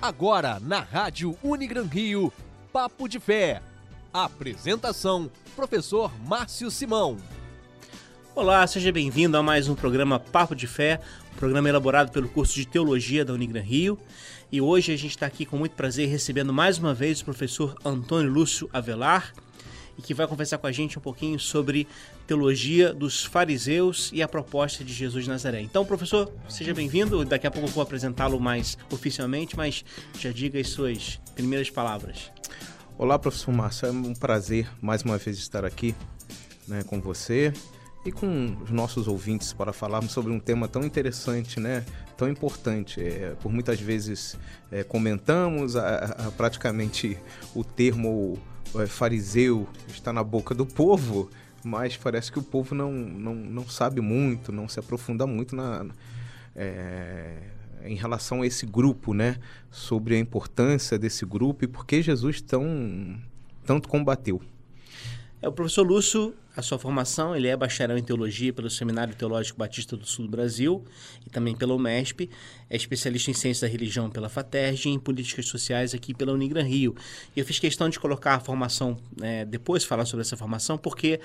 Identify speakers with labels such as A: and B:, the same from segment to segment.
A: Agora na Rádio Unigran Rio, Papo de Fé. Apresentação: Professor Márcio Simão.
B: Olá, seja bem-vindo a mais um programa Papo de Fé, um programa elaborado pelo curso de Teologia da Unigran Rio. E hoje a gente está aqui com muito prazer recebendo mais uma vez o professor Antônio Lúcio Avelar, e que vai conversar com a gente um pouquinho sobre teologia dos fariseus e a proposta de Jesus de Nazaré. Então, professor, seja bem-vindo. Daqui a pouco eu vou apresentá-lo mais oficialmente, mas já diga as suas primeiras palavras.
C: Olá, professor Márcio. É um prazer mais uma vez estar aqui né, com você e com os nossos ouvintes para falarmos sobre um tema tão interessante, né? Tão importante. É, por muitas vezes é, comentamos a, a, praticamente o termo fariseu está na boca do povo, mas parece que o povo não, não, não sabe muito, não se aprofunda muito na, é, em relação a esse grupo, né? Sobre a importância desse grupo e por que Jesus tão, tanto combateu.
B: É, o professor Lúcio a sua formação, ele é bacharel em teologia pelo Seminário Teológico Batista do Sul do Brasil e também pela UMESP, é especialista em ciência da religião pela FATERJ e em políticas sociais aqui pela Unigran Rio. E eu fiz questão de colocar a formação, é, depois falar sobre essa formação, porque,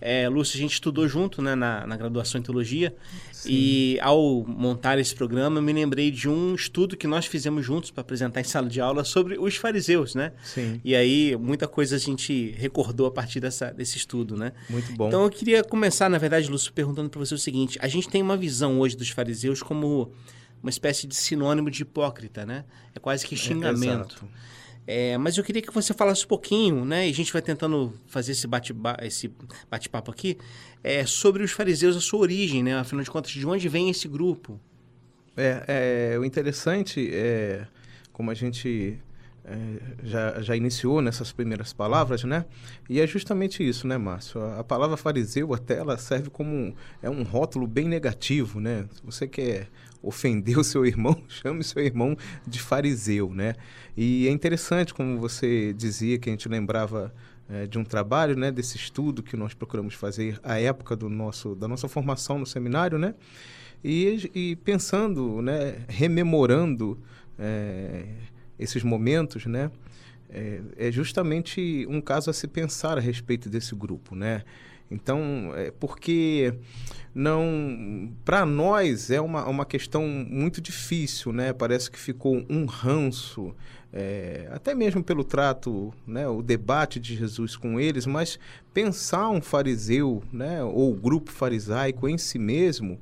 B: é, Lúcio, a gente estudou junto né, na, na graduação em teologia Sim. e ao montar esse programa eu me lembrei de um estudo que nós fizemos juntos para apresentar em sala de aula sobre os fariseus, né?
C: Sim.
B: E aí muita coisa a gente recordou a partir dessa, desse estudo, né?
C: Muito bom.
B: Então eu queria começar, na verdade, Lúcio, perguntando para você o seguinte: a gente tem uma visão hoje dos fariseus como uma espécie de sinônimo de hipócrita, né? É quase que xingamento. É, é, mas eu queria que você falasse um pouquinho, né? E a gente vai tentando fazer esse bate-papo esse bate aqui é, sobre os fariseus, a sua origem, né? Afinal de contas, de onde vem esse grupo?
C: É, é o interessante é como a gente é, já, já iniciou nessas primeiras palavras, né? E é justamente isso, né, Márcio? A, a, palavra fariseu até ela serve como um, é um rótulo bem negativo, né? Se você quer ofender o seu irmão, chame seu irmão de fariseu, né? E é interessante, como você dizia, que a gente lembrava é, de um trabalho, né? Desse estudo que nós procuramos fazer à época do nosso, da nossa formação no seminário, né? E, e pensando, né? Rememorando... É, esses momentos, né? É, é, justamente um caso a se pensar a respeito desse grupo, né? Então, é porque não, para nós é uma, uma questão muito difícil, né? Parece que ficou um ranço, é, até mesmo pelo trato, né? O debate de Jesus com eles, mas pensar um fariseu, né? Ou grupo farisaico em si mesmo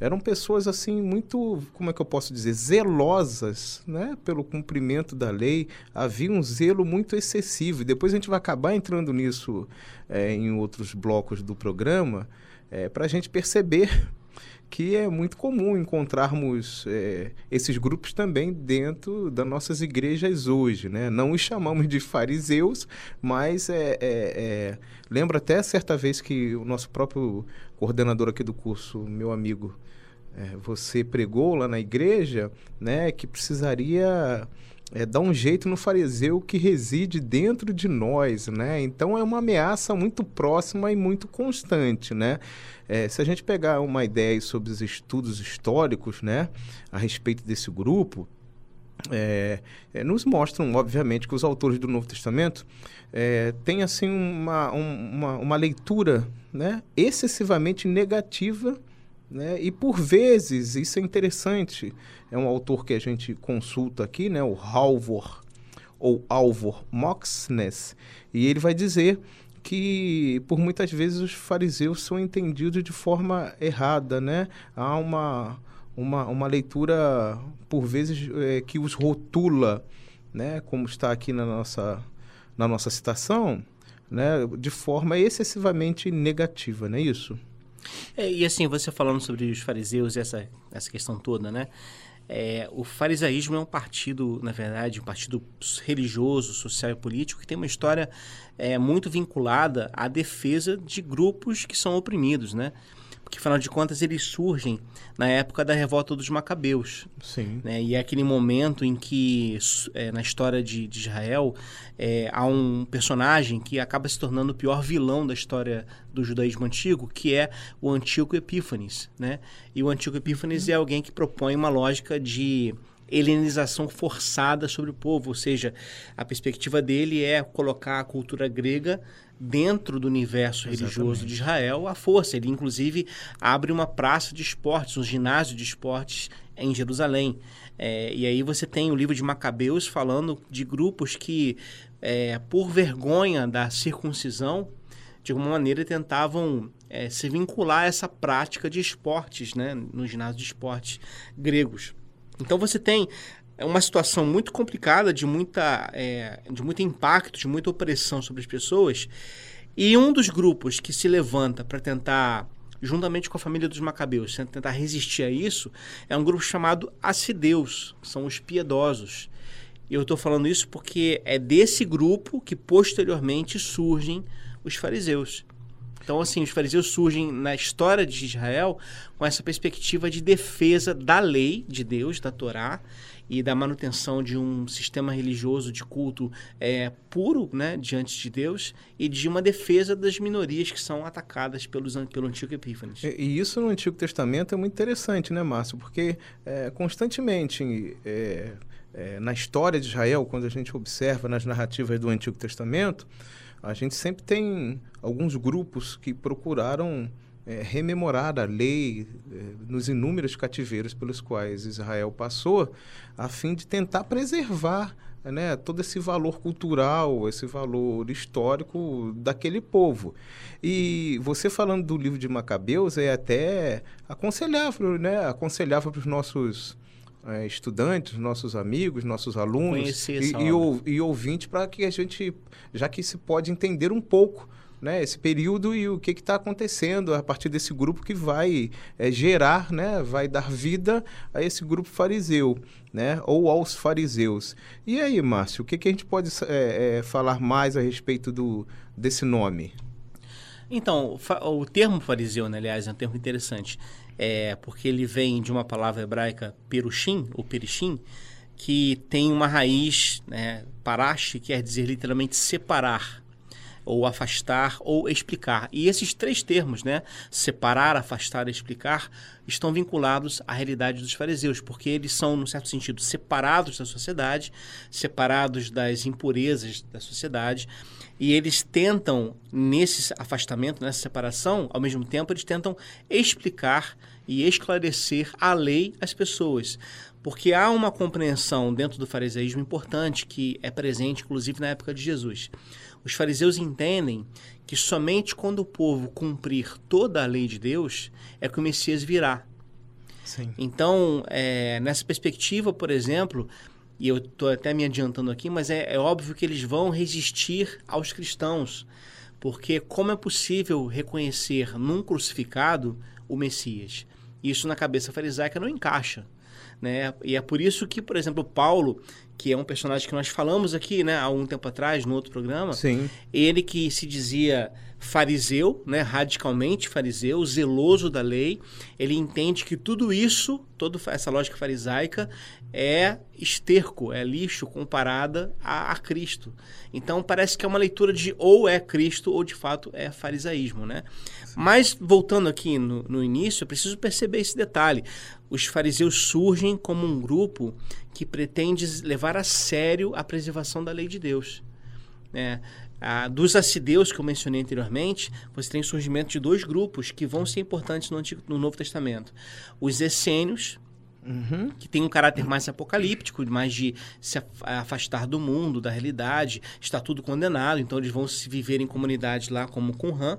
C: eram pessoas assim muito, como é que eu posso dizer, zelosas, né, pelo cumprimento da lei. Havia um zelo muito excessivo. E depois a gente vai acabar entrando nisso é, em outros blocos do programa, é, para a gente perceber que é muito comum encontrarmos é, esses grupos também dentro das nossas igrejas hoje, né? Não os chamamos de fariseus, mas é, é, é, lembro até certa vez que o nosso próprio coordenador aqui do curso, meu amigo é, você pregou lá na igreja, né, que precisaria é, dar um jeito no fariseu que reside dentro de nós, né? Então é uma ameaça muito próxima e muito constante, né? É, se a gente pegar uma ideia sobre os estudos históricos, né, a respeito desse grupo, é, é, nos mostram, obviamente, que os autores do Novo Testamento é, têm assim uma, uma, uma leitura né, excessivamente negativa né? E por vezes, isso é interessante, é um autor que a gente consulta aqui, né? o Halvor, ou Alvor Moxnes, e ele vai dizer que por muitas vezes os fariseus são entendidos de forma errada, né? Há uma, uma, uma leitura, por vezes, é, que os rotula, né? Como está aqui na nossa, na nossa citação, né? De forma excessivamente negativa, não é isso?
B: É, e assim, você falando sobre os fariseus e essa, essa questão toda, né? É, o farisaísmo é um partido, na verdade, um partido religioso, social e político que tem uma história é, muito vinculada à defesa de grupos que são oprimidos, né? Que afinal de contas eles surgem na época da revolta dos Macabeus.
C: Sim.
B: Né? E é aquele momento em que, é, na história de, de Israel, é, há um personagem que acaba se tornando o pior vilão da história do judaísmo antigo, que é o Antíoco Epífanes. Né? E o Antíoco Epífanes é alguém que propõe uma lógica de helenização forçada sobre o povo, ou seja, a perspectiva dele é colocar a cultura grega dentro do universo Exatamente. religioso de Israel à força. Ele, inclusive, abre uma praça de esportes, um ginásio de esportes em Jerusalém. É, e aí você tem o livro de Macabeus falando de grupos que, é, por vergonha da circuncisão, de alguma maneira tentavam é, se vincular a essa prática de esportes, né, no ginásio de esportes gregos. Então você tem uma situação muito complicada, de, muita, é, de muito impacto, de muita opressão sobre as pessoas. E um dos grupos que se levanta para tentar, juntamente com a família dos Macabeus, tentar resistir a isso, é um grupo chamado Acideus, que são os piedosos. E eu estou falando isso porque é desse grupo que posteriormente surgem os fariseus. Então, assim, os fariseus surgem na história de Israel com essa perspectiva de defesa da lei de Deus, da Torá, e da manutenção de um sistema religioso de culto é, puro né, diante de Deus e de uma defesa das minorias que são atacadas pelos, pelo Antigo Epífanes.
C: E, e isso no Antigo Testamento é muito interessante, né, Márcio? Porque é, constantemente é, é, na história de Israel, quando a gente observa nas narrativas do Antigo Testamento, a gente sempre tem alguns grupos que procuraram é, rememorar a lei é, nos inúmeros cativeiros pelos quais Israel passou, a fim de tentar preservar né, todo esse valor cultural, esse valor histórico daquele povo. E você falando do livro de Macabeus é até aconselhável, né? Aconselhável para os nossos é, estudantes, nossos amigos, nossos alunos e, e, e ouvintes para que a gente, já que se pode entender um pouco né, esse período e o que está acontecendo a partir desse grupo que vai é, gerar, né, vai dar vida a esse grupo fariseu, né, ou aos fariseus. E aí, Márcio, o que, que a gente pode é, é, falar mais a respeito do, desse nome?
B: Então, o termo fariseu, né, aliás, é um termo interessante, é, porque ele vem de uma palavra hebraica perushim, ou perishim, que tem uma raiz, né, parash, que quer dizer literalmente separar ou afastar ou explicar. E esses três termos, né, separar, afastar e explicar, estão vinculados à realidade dos fariseus, porque eles são, no certo sentido, separados da sociedade, separados das impurezas da sociedade, e eles tentam, nesse afastamento, nessa separação, ao mesmo tempo, eles tentam explicar e esclarecer a lei às pessoas. Porque há uma compreensão dentro do fariseísmo importante que é presente, inclusive, na época de Jesus. Os fariseus entendem que somente quando o povo cumprir toda a lei de Deus é que o Messias virá. Sim. Então, é, nessa perspectiva, por exemplo, e eu estou até me adiantando aqui, mas é, é óbvio que eles vão resistir aos cristãos, porque como é possível reconhecer num crucificado o Messias? Isso na cabeça farisaica não encaixa. Né? E é por isso que, por exemplo, Paulo, que é um personagem que nós falamos aqui, né, há um tempo atrás, no outro programa,
C: Sim.
B: ele que se dizia fariseu, né, radicalmente fariseu, zeloso da lei, ele entende que tudo isso, toda essa lógica farisaica, é esterco, é lixo comparada a, a, Cristo. Então parece que é uma leitura de ou é Cristo ou de fato é farisaísmo, né? Mas voltando aqui no, no início, eu preciso perceber esse detalhe. Os fariseus surgem como um grupo que pretende levar a sério a preservação da lei de Deus. É, ah, dos acideus que eu mencionei anteriormente, você tem o surgimento de dois grupos que vão ser importantes no, Antigo, no Novo Testamento. Os essênios, Uhum. que tem um caráter mais apocalíptico, mais de se afastar do mundo, da realidade, está tudo condenado, então eles vão se viver em comunidades lá como Qumran.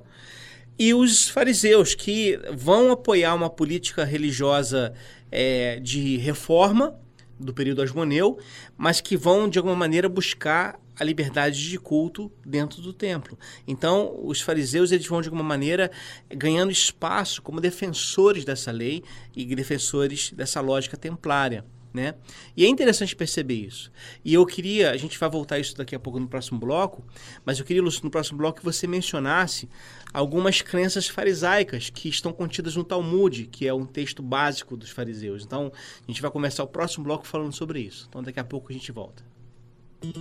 B: E os fariseus, que vão apoiar uma política religiosa é, de reforma do período asmoneu, mas que vão, de alguma maneira, buscar a liberdade de culto dentro do templo. Então, os fariseus eles vão de alguma maneira ganhando espaço como defensores dessa lei e defensores dessa lógica templária. Né? E é interessante perceber isso. E eu queria, a gente vai voltar a isso daqui a pouco no próximo bloco, mas eu queria, Lúcio, no próximo bloco que você mencionasse algumas crenças farisaicas que estão contidas no Talmud, que é um texto básico dos fariseus. Então, a gente vai começar o próximo bloco falando sobre isso. Então, daqui a pouco a gente volta. うん。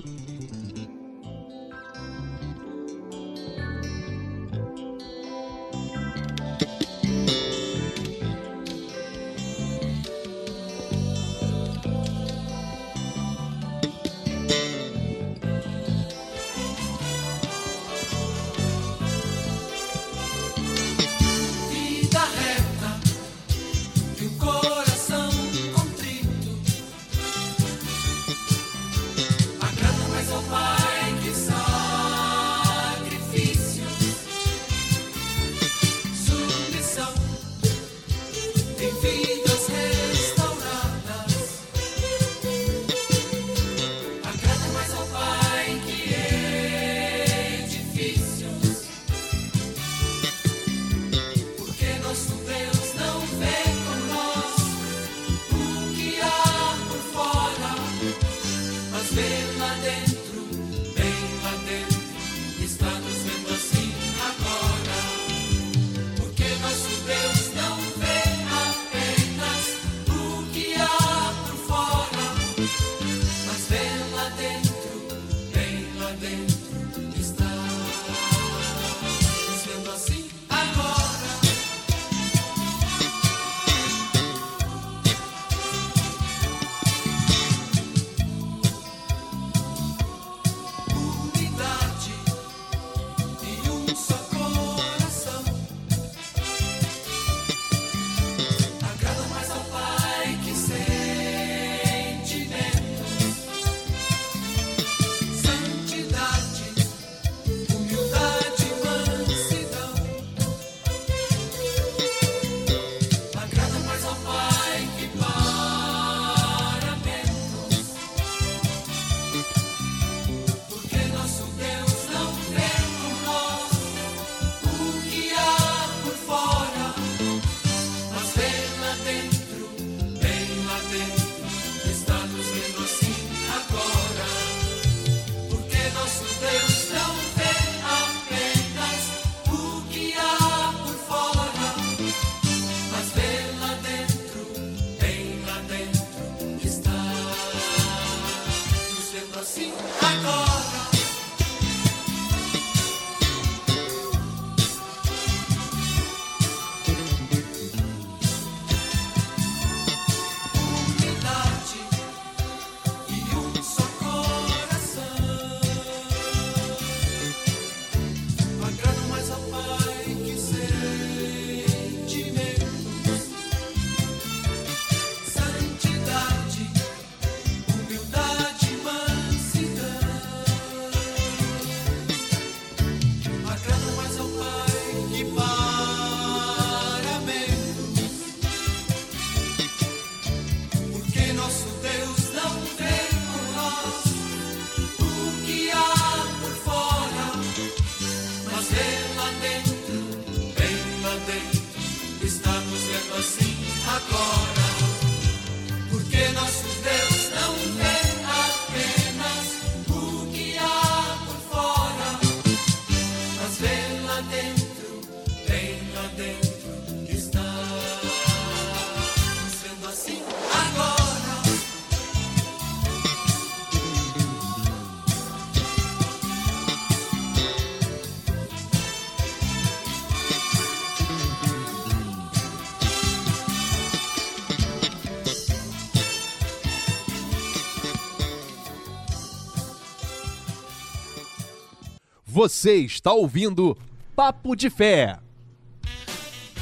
A: Você está ouvindo Papo de Fé.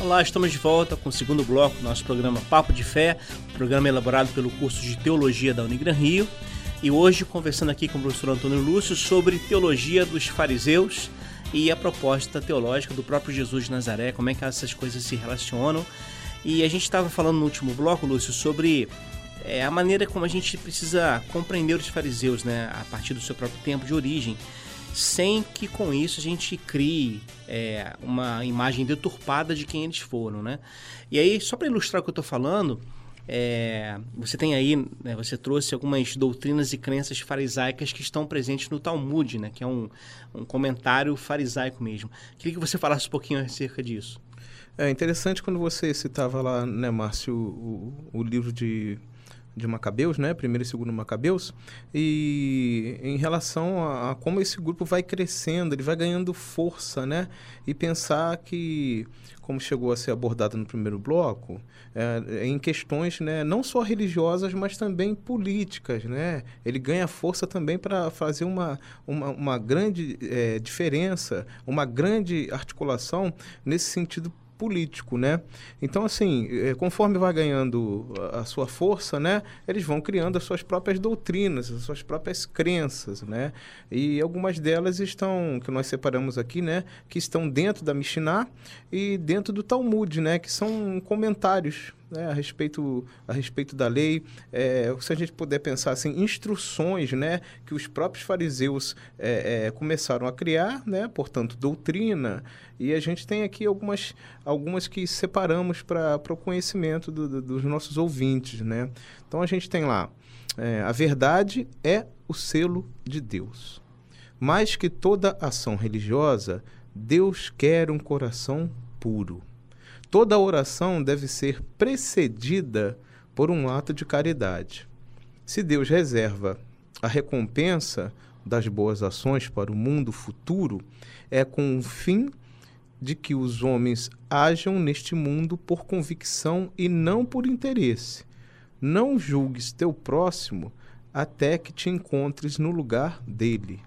B: Olá, estamos de volta com o segundo bloco do nosso programa Papo de Fé, programa elaborado pelo curso de Teologia da Unigran Rio. E hoje conversando aqui com o professor Antônio Lúcio sobre teologia dos fariseus e a proposta teológica do próprio Jesus de Nazaré, como é que essas coisas se relacionam. E a gente estava falando no último bloco, Lúcio, sobre é, a maneira como a gente precisa compreender os fariseus, né, a partir do seu próprio tempo de origem, sem que com isso a gente crie é, uma imagem deturpada de quem eles foram, né? E aí, só para ilustrar o que eu estou falando, é, você tem aí, né, você trouxe algumas doutrinas e crenças farisaicas que estão presentes no Talmud, né, que é um, um comentário farisaico mesmo. Queria que você falasse um pouquinho acerca disso.
C: É interessante quando você citava lá, né, Márcio, o, o livro de de Macabeus, né? Primeiro e segundo Macabeus, e em relação a, a, como esse grupo vai crescendo, ele vai ganhando força, né? E pensar que, como chegou a ser abordado no primeiro bloco, é, em questões, né? Não só religiosas, mas também políticas, né? Ele ganha força também para fazer uma, uma, uma grande é, diferença, uma grande articulação nesse sentido político, né? Então, assim, eh, conforme vai ganhando a sua força, né? Eles vão criando as suas próprias doutrinas, as suas próprias crenças, né? E algumas delas estão, que nós separamos aqui, né? Que estão dentro da Mishnah e dentro do Talmud, né? Que são comentários né, a, respeito, a respeito da lei, é, se a gente puder pensar assim, instruções né, que os próprios fariseus é, é, começaram a criar, né, portanto, doutrina, e a gente tem aqui algumas, algumas que separamos para o conhecimento do, do, dos nossos ouvintes. Né? Então a gente tem lá, é, a verdade é o selo de Deus. Mais que toda ação religiosa, Deus quer um coração puro. Toda oração deve ser precedida por um ato de caridade. Se Deus reserva a recompensa das boas ações para o mundo futuro, é com o fim de que os homens ajam neste mundo por convicção e não por interesse. Não julgues teu próximo até que te encontres no lugar dele.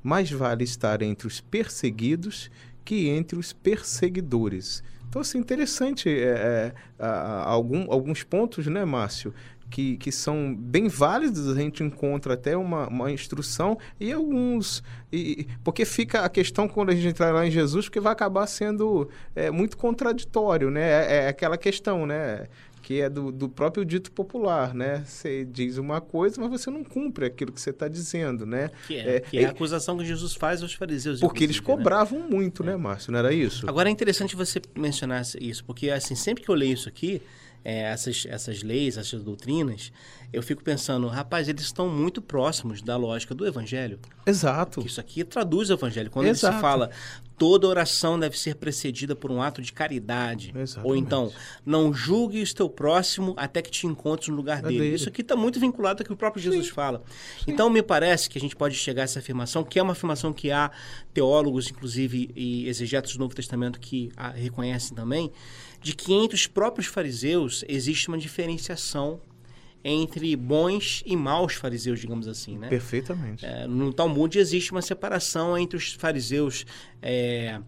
C: Mais vale estar entre os perseguidos que entre os perseguidores. Então, assim, interessante é, é, algum, alguns pontos, né, Márcio, que, que são bem válidos, a gente encontra até uma, uma instrução e alguns. E, porque fica a questão quando a gente entrar lá em Jesus, que vai acabar sendo é, muito contraditório, né? É, é aquela questão, né? Que é do, do próprio dito popular, né? Você diz uma coisa, mas você não cumpre aquilo que você está dizendo, né?
B: Que é, é, que é a acusação que Jesus faz aos fariseus.
C: Porque eles né? cobravam né? muito, né, Márcio? Não era isso?
B: Agora é interessante você mencionar isso, porque assim, sempre que eu leio isso aqui, é, essas, essas leis, essas doutrinas, eu fico pensando, rapaz, eles estão muito próximos da lógica do evangelho.
C: Exato.
B: Isso aqui traduz o evangelho. Quando Exato. ele se fala, toda oração deve ser precedida por um ato de caridade. Exatamente. Ou então, não julgue o teu próximo até que te encontres no lugar é dele. dele. Isso aqui está muito vinculado ao que o próprio Jesus Sim. fala. Sim. Então, me parece que a gente pode chegar a essa afirmação, que é uma afirmação que há teólogos, inclusive, e exegetos do Novo Testamento que reconhecem também, de que entre os próprios fariseus existe uma diferenciação entre bons e maus fariseus, digamos assim, né?
C: Perfeitamente.
B: É, no Talmud existe uma separação entre os fariseus é,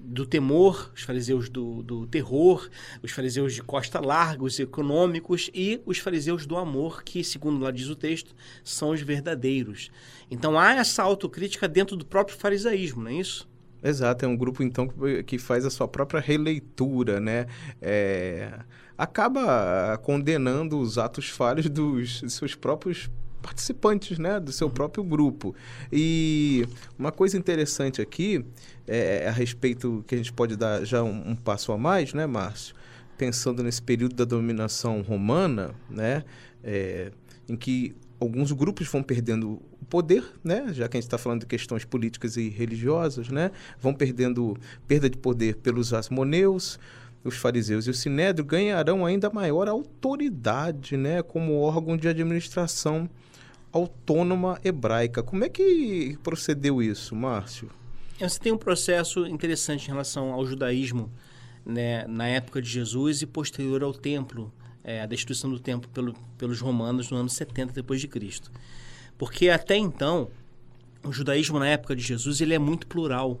B: do temor, os fariseus do, do, terror, os fariseus de costa larga, os econômicos e os fariseus do amor, que, segundo lá diz o texto, são os verdadeiros. Então há essa autocrítica dentro do próprio farisaísmo, não é isso?
C: Exato, é um grupo então que faz a sua própria releitura, né? É, acaba condenando os atos falhos dos seus próprios participantes, né, do seu uhum. próprio grupo. E uma coisa interessante aqui é, é, a respeito que a gente pode dar já um, um passo a mais, né, Márcio? Pensando nesse período da dominação romana, né, é, em que alguns grupos vão perdendo o poder, né? Já que a gente está falando de questões políticas e religiosas, né? Vão perdendo perda de poder pelos asmoneus, os fariseus e o sinédrio ganharão ainda maior autoridade, né? Como órgão de administração autônoma hebraica. Como é que procedeu isso, Márcio?
B: Você tem um processo interessante em relação ao judaísmo, né? Na época de Jesus e posterior ao templo é, a destruição do templo pelo, pelos romanos no ano 70 depois de Cristo. Porque até então o judaísmo na época de Jesus ele é muito plural.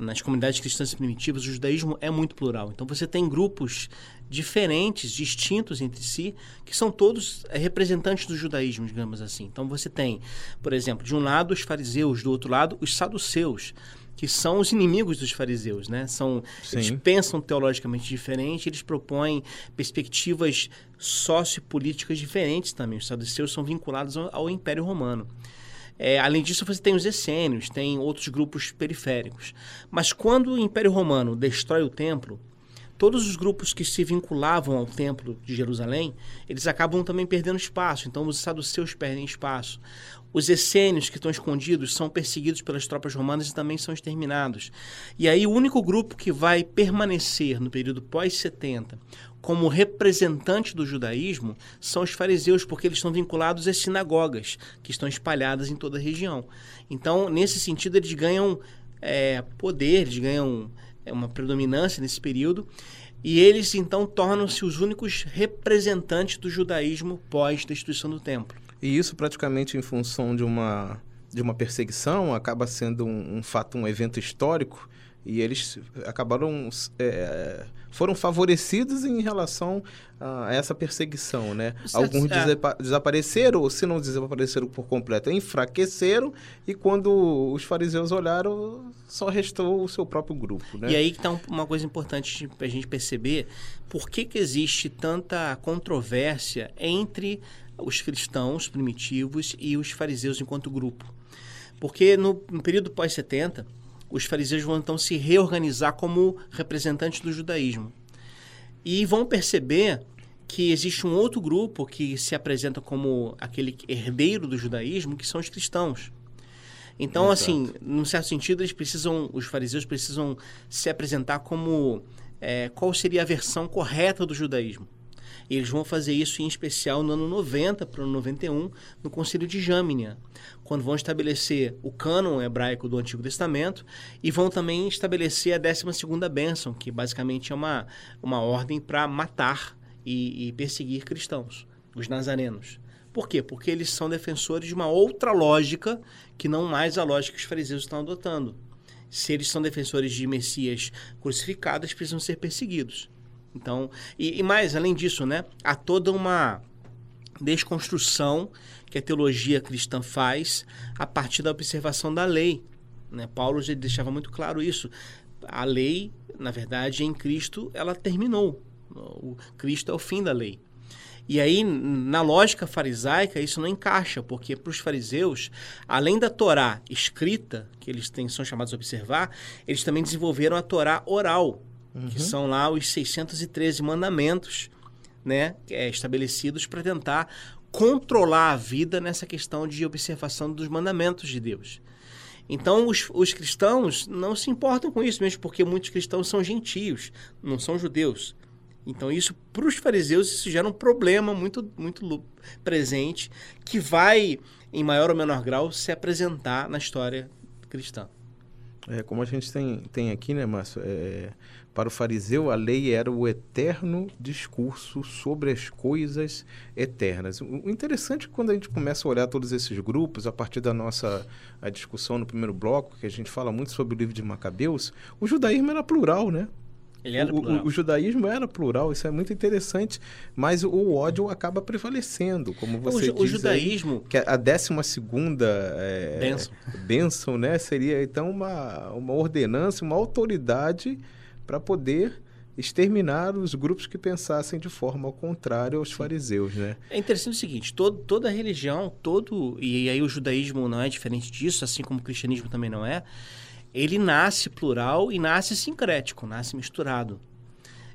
B: Nas comunidades cristãs primitivas, o judaísmo é muito plural. Então você tem grupos diferentes, distintos entre si, que são todos é, representantes do judaísmo, digamos assim. Então você tem, por exemplo, de um lado os fariseus, do outro lado os saduceus que são os inimigos dos fariseus, né? São, eles pensam teologicamente diferente, eles propõem perspectivas sociopolíticas diferentes também. Os saduceus são vinculados ao, ao Império Romano. É, além disso, você tem os essênios, tem outros grupos periféricos. Mas quando o Império Romano destrói o templo, todos os grupos que se vinculavam ao templo de Jerusalém, eles acabam também perdendo espaço. Então, os saduceus perdem espaço. Os essênios que estão escondidos são perseguidos pelas tropas romanas e também são exterminados. E aí o único grupo que vai permanecer no período pós-70 como representante do judaísmo são os fariseus, porque eles estão vinculados às sinagogas que estão espalhadas em toda a região. Então, nesse sentido, eles ganham é, poder, eles ganham é, uma predominância nesse período. E eles então tornam-se os únicos representantes do judaísmo pós-destruição do templo.
C: E isso praticamente em função de uma, de uma perseguição, acaba sendo um, um fato, um evento histórico, e eles acabaram é, foram favorecidos em relação a essa perseguição, né? Alguns é. desapareceram, ou se não desapareceram por completo, enfraqueceram e quando os fariseus olharam, só restou o seu próprio grupo, né?
B: E aí que está uma coisa importante para a gente perceber por que, que existe tanta controvérsia entre os cristãos primitivos e os fariseus enquanto grupo. Porque no, no período pós-70, os fariseus vão então se reorganizar como representantes do judaísmo. E vão perceber que existe um outro grupo que se apresenta como aquele herdeiro do judaísmo, que são os cristãos. Então, Exato. assim, num certo sentido, eles precisam, os fariseus precisam se apresentar como é, qual seria a versão correta do judaísmo. Eles vão fazer isso em especial no ano 90 para o ano 91, no Concílio de Jâmnia, quando vão estabelecer o cânon hebraico do Antigo Testamento e vão também estabelecer a 12ª bênção, que basicamente é uma, uma ordem para matar e, e perseguir cristãos, os nazarenos. Por quê? Porque eles são defensores de uma outra lógica que não mais a lógica que os fariseus estão adotando. Se eles são defensores de Messias crucificados, precisam ser perseguidos. Então, e, e mais, além disso, né, há toda uma desconstrução que a teologia cristã faz a partir da observação da lei. Né? Paulo já deixava muito claro isso. A lei, na verdade, em Cristo, ela terminou. O Cristo é o fim da lei. E aí, na lógica farisaica, isso não encaixa, porque para os fariseus, além da Torá escrita, que eles têm, são chamados a observar, eles também desenvolveram a Torá oral, uhum. que são lá os 613 mandamentos né, é, estabelecidos para tentar controlar a vida nessa questão de observação dos mandamentos de Deus. Então, os, os cristãos não se importam com isso, mesmo porque muitos cristãos são gentios, não são judeus. Então, isso, para os fariseus, isso gera um problema muito, muito presente que vai, em maior ou menor grau, se apresentar na história cristã.
C: É, como a gente tem, tem aqui, né, Márcio? É, para o fariseu, a lei era o eterno discurso sobre as coisas eternas. O interessante é que quando a gente começa a olhar todos esses grupos, a partir da nossa a discussão no primeiro bloco, que a gente fala muito sobre o livro de Macabeus, o judaísmo era plural, né?
B: Ele era
C: o, o, o, judaísmo era plural, isso é muito interessante, mas o ódio acaba prevalecendo, como você o, diz.
B: O judaísmo.
C: Aí, que a décima segunda é, bênção. bênção, né? Seria então uma, uma ordenança, uma autoridade para poder exterminar os grupos que pensassem de forma ao contrário aos Sim. fariseus, né?
B: É interessante o seguinte, todo, toda religião, todo e aí o judaísmo não é diferente disso, assim como o cristianismo também não é, ele nasce plural e nasce sincrético, nasce misturado.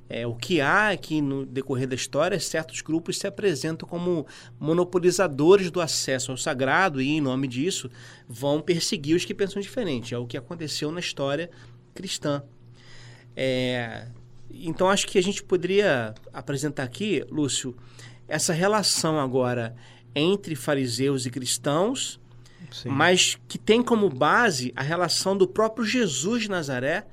B: É, o que há é que, no decorrer da história, certos grupos se apresentam como monopolizadores do acesso ao sagrado e, em nome disso, vão perseguir os que pensam diferente. É o que aconteceu na história cristã. É, então, acho que a gente poderia apresentar aqui, Lúcio, essa relação agora entre fariseus e cristãos Sim. mas que tem como base a relação do próprio Jesus de Nazaré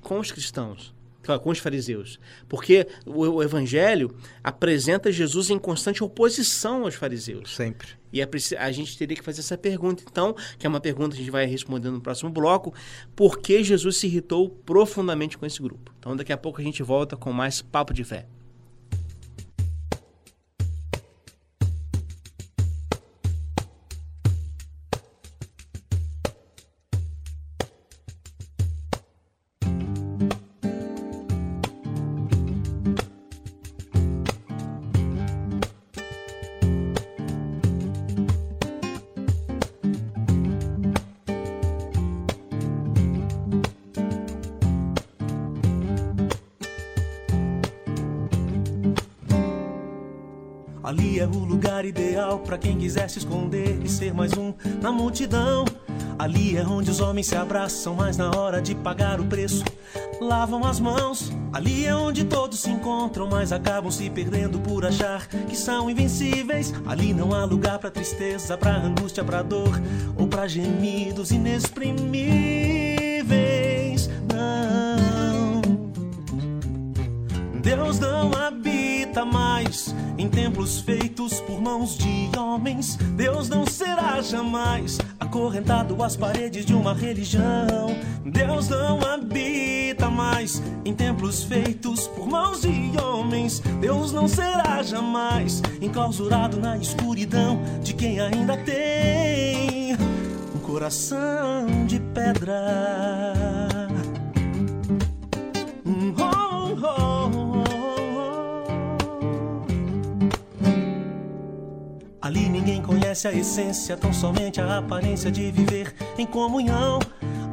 B: com os cristãos. Com os fariseus. Porque o, o evangelho apresenta Jesus em constante oposição aos fariseus.
C: Sempre.
B: E é, a gente teria que fazer essa pergunta, então, que é uma pergunta que a gente vai responder no próximo bloco. Por que Jesus se irritou profundamente com esse grupo? Então, daqui a pouco a gente volta com mais Papo de Fé.
D: Para quem quiser se esconder e ser mais um na multidão. Ali é onde os homens se abraçam, mas na hora de pagar o preço, lavam as mãos. Ali é onde todos se encontram, mas acabam se perdendo por achar que são invencíveis. Ali não há lugar para tristeza, para angústia, para dor ou para gemidos inexprimíveis. Não, Deus não em templos feitos por mãos de homens. Deus não será jamais acorrentado às paredes de uma religião. Deus não habita mais em templos feitos por mãos de homens. Deus não será jamais enclausurado na escuridão de quem ainda tem um coração de pedra. Ali ninguém conhece a essência, tão somente a aparência de viver em comunhão.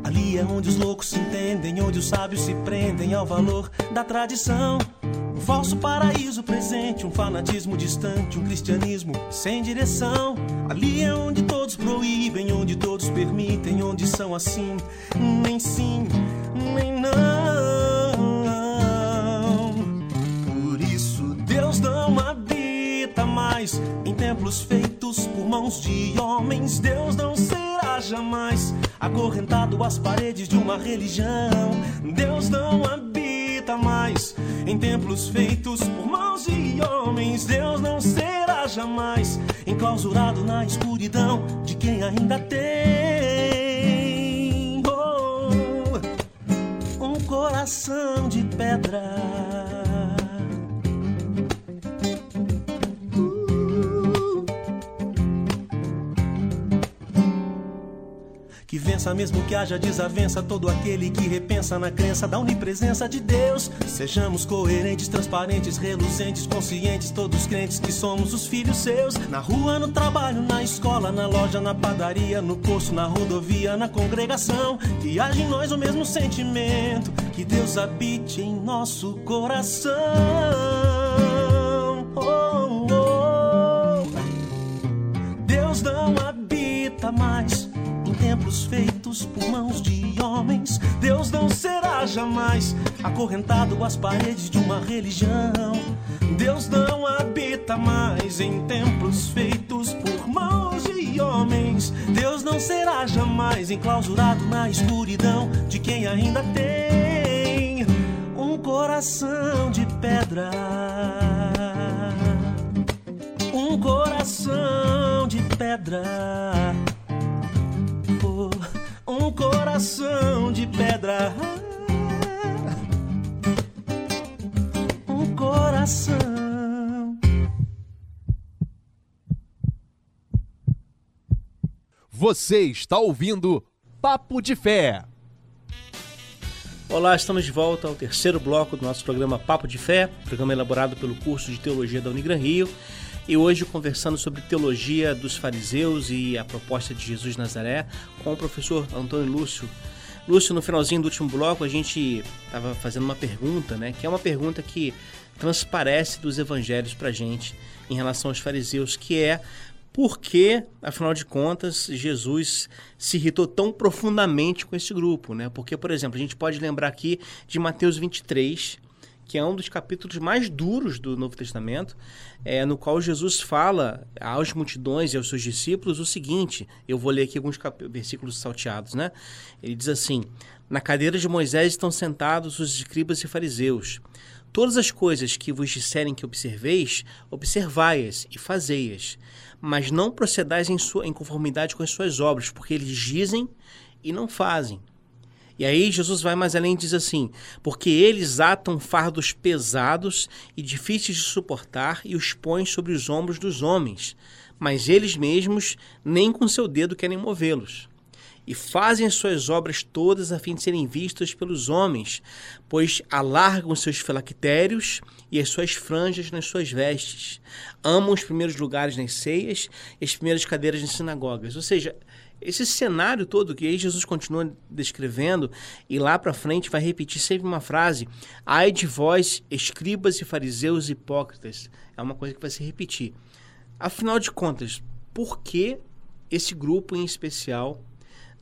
D: Ali é onde os loucos se entendem, onde os sábios se prendem ao valor da tradição. Um falso paraíso presente, um fanatismo distante, um cristianismo sem direção. Ali é onde todos proíbem, onde todos permitem, onde são assim, nem sim, nem não. Mais templos feitos por mãos de homens. Deus não será jamais acorrentado às paredes de uma religião. Deus não habita mais em templos feitos por mãos de homens. Deus não será jamais enclausurado na escuridão de quem ainda tem oh, um coração de pedra. Que vença mesmo que haja desavença todo aquele que repensa na crença da onipresença de Deus. Sejamos coerentes, transparentes, reluzentes, conscientes, todos crentes que somos os filhos seus. Na rua, no trabalho, na escola, na loja, na padaria, no posto, na rodovia, na congregação. Que haja em nós o mesmo sentimento, que Deus habite em nosso coração. Oh, oh. Deus não habita mais feitos por mãos de homens. Deus não será jamais acorrentado às paredes de uma religião. Deus não habita mais em templos feitos por mãos de homens. Deus não será jamais enclausurado na escuridão de quem ainda tem um coração de pedra. Um coração de pedra coração de pedra. Um coração.
A: Você está ouvindo Papo de Fé.
B: Olá, estamos de volta ao terceiro bloco do nosso programa Papo de Fé, programa elaborado pelo curso de Teologia da Unigran Rio e hoje conversando sobre teologia dos fariseus e a proposta de Jesus Nazaré com o professor Antônio Lúcio. Lúcio, no finalzinho do último bloco, a gente estava fazendo uma pergunta, né? Que é uma pergunta que transparece dos evangelhos para gente em relação aos fariseus, que é por que, afinal de contas, Jesus se irritou tão profundamente com esse grupo, né? Porque, por exemplo, a gente pode lembrar aqui de Mateus 23, que é um dos capítulos mais duros do Novo Testamento, é, no qual Jesus fala às multidões e aos seus discípulos o seguinte: eu vou ler aqui alguns versículos salteados, né? Ele diz assim: Na cadeira de Moisés estão sentados os escribas e fariseus. Todas as coisas que vos disserem que observeis, observai-as e fazei-as, mas não procedais em, sua, em conformidade com as suas obras, porque eles dizem e não fazem. E aí Jesus vai mais além e diz assim: porque eles atam fardos pesados e difíceis de suportar e os põem sobre os ombros dos homens, mas eles mesmos nem com seu dedo querem movê-los. E fazem as suas obras todas a fim de serem vistas pelos homens, pois alargam seus filactérios e as suas franjas nas suas vestes. Amam os primeiros lugares nas ceias e as primeiras cadeiras nas sinagogas. Ou seja, esse cenário todo que aí Jesus continua descrevendo e lá para frente vai repetir sempre uma frase: "Ai de vós, escribas e fariseus hipócritas". É uma coisa que vai se repetir. Afinal de contas, por que esse grupo em especial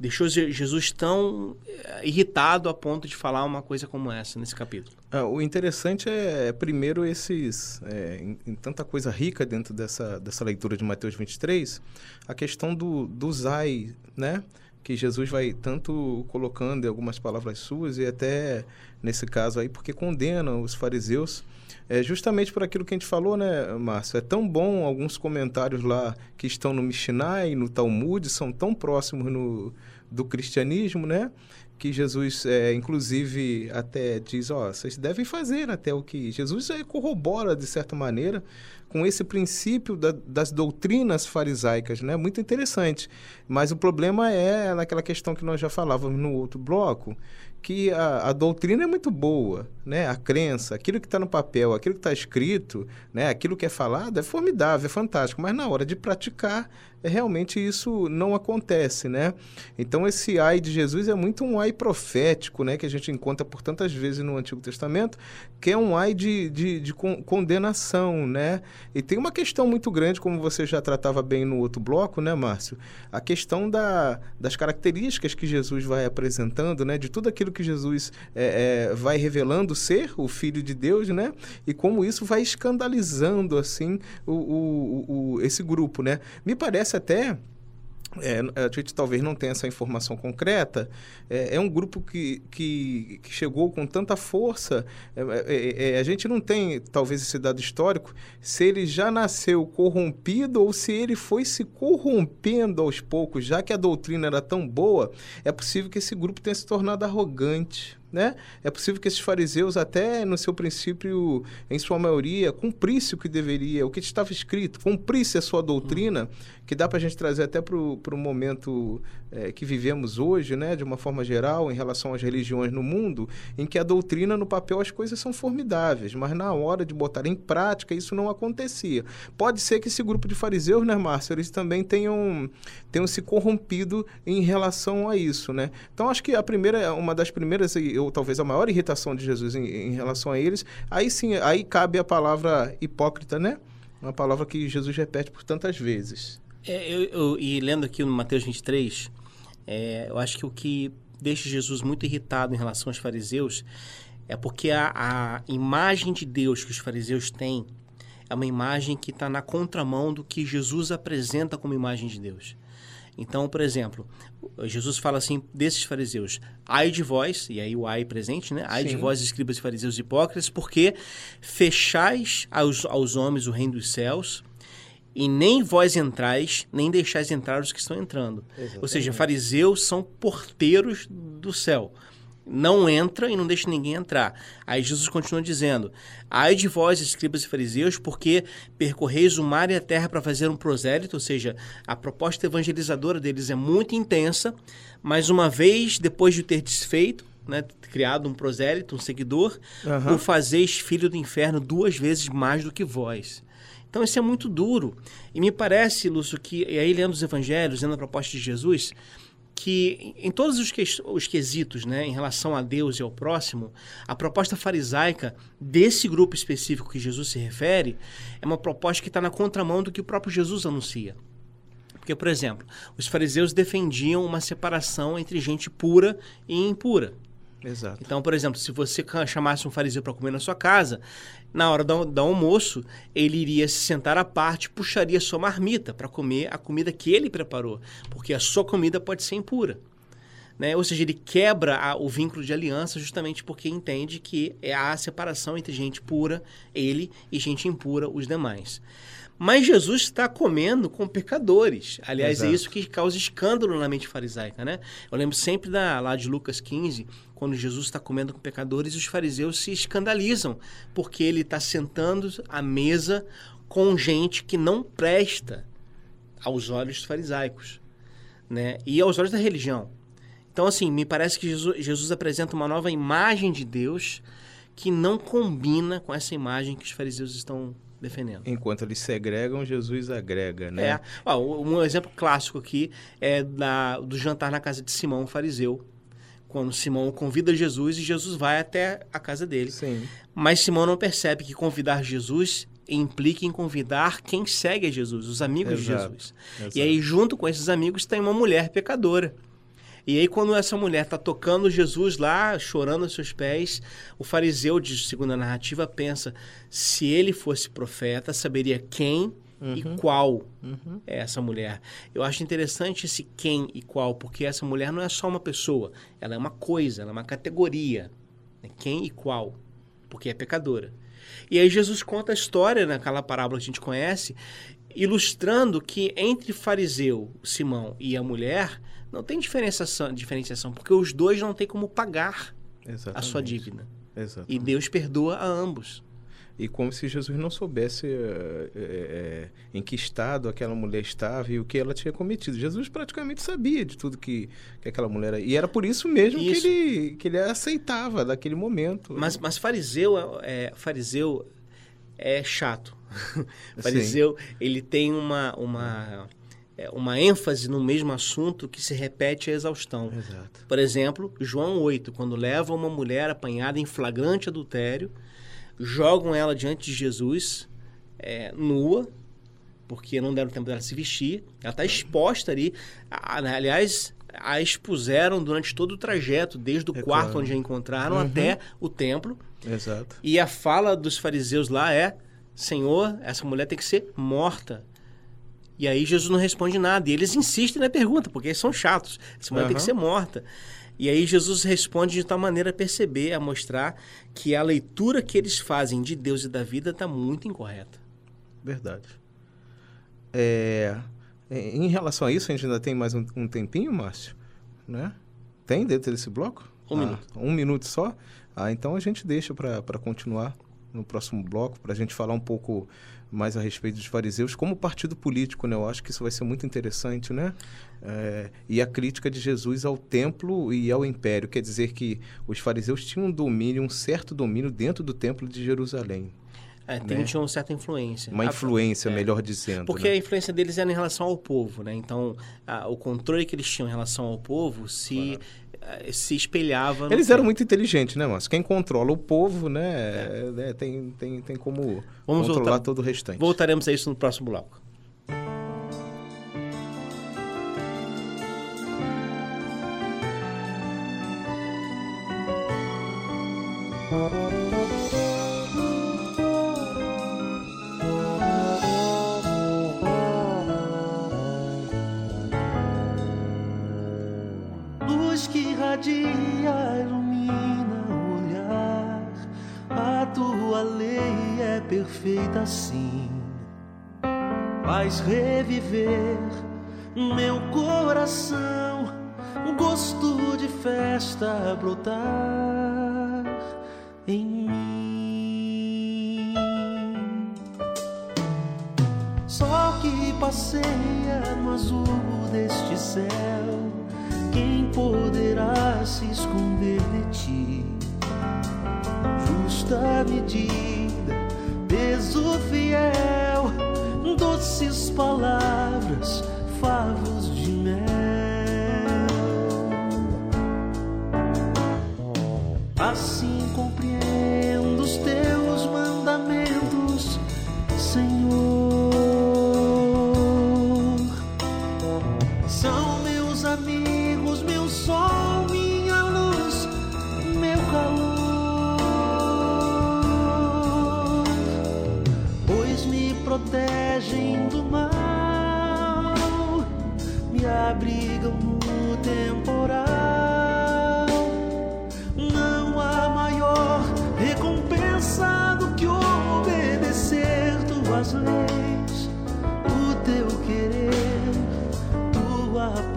B: deixou Jesus tão eh, irritado a ponto de falar uma coisa como essa nesse capítulo?
C: Ah, o interessante é, é primeiro, esses. É, em, em, tanta coisa rica dentro dessa, dessa leitura de Mateus 23, a questão do, do Zai, né? Que Jesus vai tanto colocando em algumas palavras suas e até nesse caso aí, porque condena os fariseus. É justamente por aquilo que a gente falou, né, Márcio? É tão bom alguns comentários lá que estão no Mishnah e no Talmud, são tão próximos no, do cristianismo, né? Que Jesus, é, inclusive, até diz, ó, vocês devem fazer até o que... Jesus corrobora, de certa maneira, com esse princípio da, das doutrinas farisaicas, né? Muito interessante. Mas o problema é naquela questão que nós já falávamos no outro bloco, que a, a, doutrina é muito boa, né? A crença, aquilo que está no papel, aquilo que está escrito, né? Aquilo que é falado é formidável, é fantástico, mas na hora de praticar, é, realmente isso não acontece, né? Então esse ai de Jesus é muito um ai profético, né? Que a gente encontra por tantas vezes no Antigo Testamento, que é um ai de, de, de condenação, né? E tem uma questão muito grande, como você já tratava bem no outro bloco, né, Márcio? A questão da, das características que Jesus vai apresentando, né? De tudo aquilo aquilo que Jesus é, é, vai revelando ser o Filho de Deus, né? E como isso vai escandalizando, assim, o, o, o esse grupo, né? Me parece até... É, a gente talvez não tenha essa informação concreta, é, é um grupo que, que, que, chegou com tanta força. É, é, é, a gente não tem, talvez, esse dado histórico, se ele já nasceu corrompido ou se ele foi se corrompendo aos poucos, já que a doutrina era tão boa, é possível que esse grupo tenha se tornado arrogante. Né? É possível que esses fariseus, até no seu princípio, em sua maioria, cumprisse o que deveria, o que estava escrito, cumprisse a sua doutrina, que dá para a gente trazer até para o momento é, que vivemos hoje, né? de uma forma geral, em relação às religiões no mundo, em que a doutrina, no papel, as coisas são formidáveis, mas na hora de botar em prática, isso não acontecia. Pode ser que esse grupo de fariseus, né, Márcio, eles também tenham, tenham se corrompido em relação a isso. Né? Então, acho que a primeira, uma das primeiras ou talvez a maior irritação de Jesus em, em relação a eles, aí sim, aí cabe a palavra hipócrita, né? Uma palavra que Jesus repete por tantas vezes.
B: É, eu, eu, e lendo aqui no Mateus 23, é, eu acho que o que deixa Jesus muito irritado em relação aos fariseus é porque a, a imagem de Deus que os fariseus têm é uma imagem que está na contramão do que Jesus apresenta como imagem de Deus. Então, por exemplo, Jesus fala assim desses fariseus: ai de vós, e aí o ai presente, né? Ai Sim. de vós, escribas e fariseus hipócritas, porque fechais aos, aos homens o reino dos céus, e nem vós entrais, nem deixais entrar os que estão entrando. Exatamente. Ou seja, fariseus são porteiros do céu não entra e não deixa ninguém entrar. Aí Jesus continua dizendo: Ai de vós, escribas e fariseus, porque percorreis o mar e a terra para fazer um prosélito, ou seja, a proposta evangelizadora deles é muito intensa, mas uma vez depois de ter desfeito, né, criado um prosélito, um seguidor, uhum. o fazeis filho do inferno duas vezes mais do que vós. Então isso é muito duro. E me parece, Lúcio, que, e aí lendo os evangelhos, lendo a proposta de Jesus, que em todos os, que, os quesitos né, em relação a Deus e ao próximo, a proposta farisaica desse grupo específico que Jesus se refere é uma proposta que está na contramão do que o próprio Jesus anuncia. Porque, por exemplo, os fariseus defendiam uma separação entre gente pura e impura.
C: Exato.
B: Então, por exemplo, se você chamasse um fariseu para comer na sua casa, na hora do, do almoço, ele iria se sentar à parte, puxaria sua marmita para comer a comida que ele preparou, porque a sua comida pode ser impura. Né? Ou seja, ele quebra a- o vínculo de aliança justamente porque entende que é a separação entre gente pura, ele, e gente impura, os demais. Mas Jesus está comendo com pecadores. Aliás, é
C: Exato.
B: isso que causa escândalo na mente farisaica, né? Eu lembro sempre da, lá de Lucas 15, quando Jesus está comendo com pecadores, os fariseus se escandalizam, porque ele está sentando à mesa com gente que não presta aos olhos farisaicos, né? E aos olhos da religião. Então, assim, me parece que Jesus, Jesus apresenta uma nova imagem de Deus que não combina com essa imagem que os fariseus estão defendendo.
C: Enquanto eles segregam, Jesus agrega, né?
B: É. Ó, um exemplo clássico aqui é da, do jantar na casa de Simão, o fariseu. Quando Simão convida Jesus e Jesus vai até a casa dele.
C: Sim.
B: Mas Simão não percebe que convidar Jesus implica em convidar quem segue a Jesus, os amigos de
C: Exato,
B: Jesus.
C: exato.
B: E aí, junto com esses amigos, tem uma mulher pecadora. E aí, quando essa mulher está tocando Jesus lá, chorando aos seus pés, o fariseu, de segunda narrativa, pensa: se ele fosse profeta, saberia quem e qual é essa mulher. Eu acho interessante esse quem e qual, porque essa mulher não é só uma pessoa, ela é uma coisa, ela é uma categoria. né? Quem e qual, porque é pecadora. E aí Jesus conta a história naquela parábola que a gente conhece, ilustrando que entre fariseu, Simão e a mulher não tem diferenciação, diferenciação porque os dois não têm como pagar a
C: Exatamente.
B: sua dívida.
C: Exato.
B: E Deus perdoa a ambos.
C: E como se Jesus não soubesse eh, eh, em que estado aquela mulher estava e o que ela tinha cometido. Jesus praticamente sabia de tudo que, que aquela mulher era. E era por isso mesmo
B: Isso.
C: Que, ele, que ele aceitava daquele momento.
B: Mas, mas fariseu, é, é- fariseu é chato. fariseu, ele tem uma, uma, é, uma ênfase no mesmo assunto que se repete a exaustão.
C: Exato.
B: Por exemplo, João 8, quando leva uma mulher apanhada em flagrante adultério, jogam ela diante de Jesus, é, nua, porque não deram tempo dela se vestir. Ela está exposta ali. A- Aliás, a expuseram durante todo o trajeto, desde o
C: É
B: quarto
C: claro.
B: onde a encontraram
C: Uhum.
B: até o templo.
C: Exato.
B: E a fala dos fariseus lá é: Senhor, essa mulher tem que ser morta. E aí Jesus não responde nada. E eles insistem na pergunta, porque eles são chatos. Essa mulher tem que ser morta. E aí Jesus responde de tal maneira a perceber, a mostrar que a leitura que eles fazem de Deus e da vida está muito incorreta.
C: Verdade. É, em relação a isso, a gente ainda tem mais um, um tempinho, Márcio? Né? Tem dentro desse bloco?
B: Um
C: Ah,
B: minuto.
C: Um minuto só? Ah, então a gente deixa para continuar no próximo bloco, para a gente falar um pouco mais a respeito dos fariseus como partido político, né? Eu acho que isso vai ser muito interessante, né? É, e a crítica de Jesus ao templo e ao império, quer dizer que os fariseus tinham um domínio, um certo domínio dentro do templo de Jerusalém.
B: É, tem,
C: Né?
B: tinha uma certa influência.
C: Uma
B: A-
C: influência,
B: é.
C: melhor dizendo.
B: Porque
C: né?
B: a influência deles era em relação ao povo, né? Então, a- o controle que eles tinham em relação ao povo se, eh, se espelhava...
C: Eles eram muito inteligentes, né, Márcio? Quem controla o povo, né, é, tem, tem, tem como
B: Vamos
C: controlar
B: voltar.
C: todo o restante.
B: Voltaremos a isso no próximo bloco.
D: Luz radia, ilumina o olhar. A tua lei é perfeita assim. Faz reviver meu coração, gosto de festa brotar em mim. Sol que passeia no azul deste céu, quem poderá se esconder de ti? Justa medida, peso fiel, doces palavras, favos de mel. Assim compreendo amigos, meu sol, minha luz, meu calor, pois me protegem do mal, me abrigam no tempo.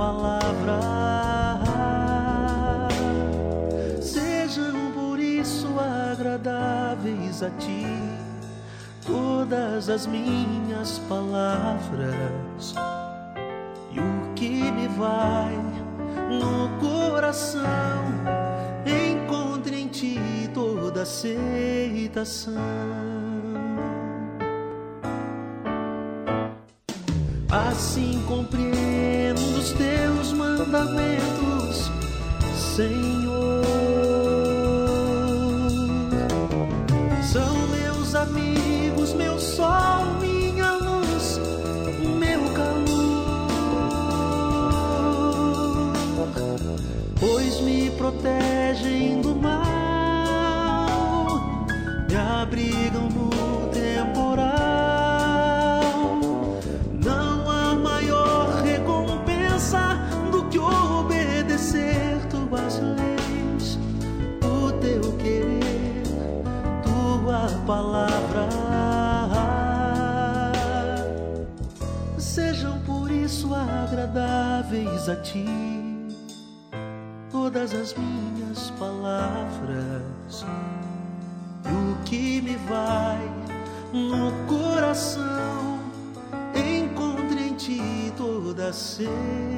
D: Palavra. Sejam por isso agradáveis a ti todas as minhas palavras e o que me vai no coração encontre em ti toda aceitação. Assim compreendo os teus mandamentos, Senhor. São meus amigos, meu sol, minha luz, meu calor. Pois me protegem palavra. Sejam por isso agradáveis a ti todas as minhas palavras. E o que me vai no coração encontre em ti toda aceitação.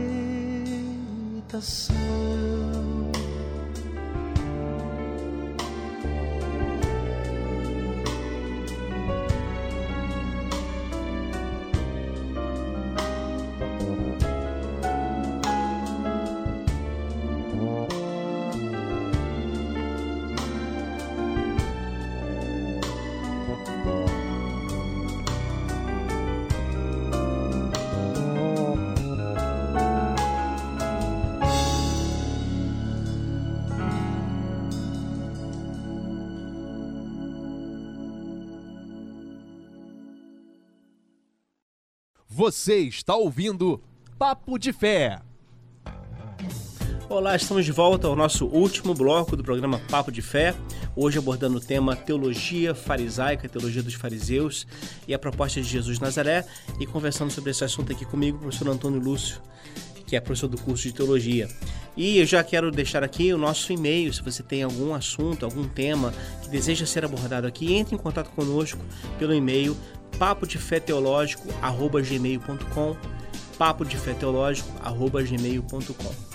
A: Você está ouvindo Papo de Fé.
B: Olá, estamos de volta ao nosso último bloco do programa Papo de Fé. Hoje abordando o tema Teologia Farisaica, Teologia dos Fariseus e a proposta de Jesus de Nazaré. E conversando sobre esse assunto aqui comigo, o professor Antônio Lúcio, que é professor do curso de Teologia. E eu já quero deixar aqui o nosso e-mail, se você tem algum assunto, algum tema que deseja ser abordado aqui, entre em contato conosco pelo e-mail papodefeteológico@gmail.com papodefeteológico@gmail.com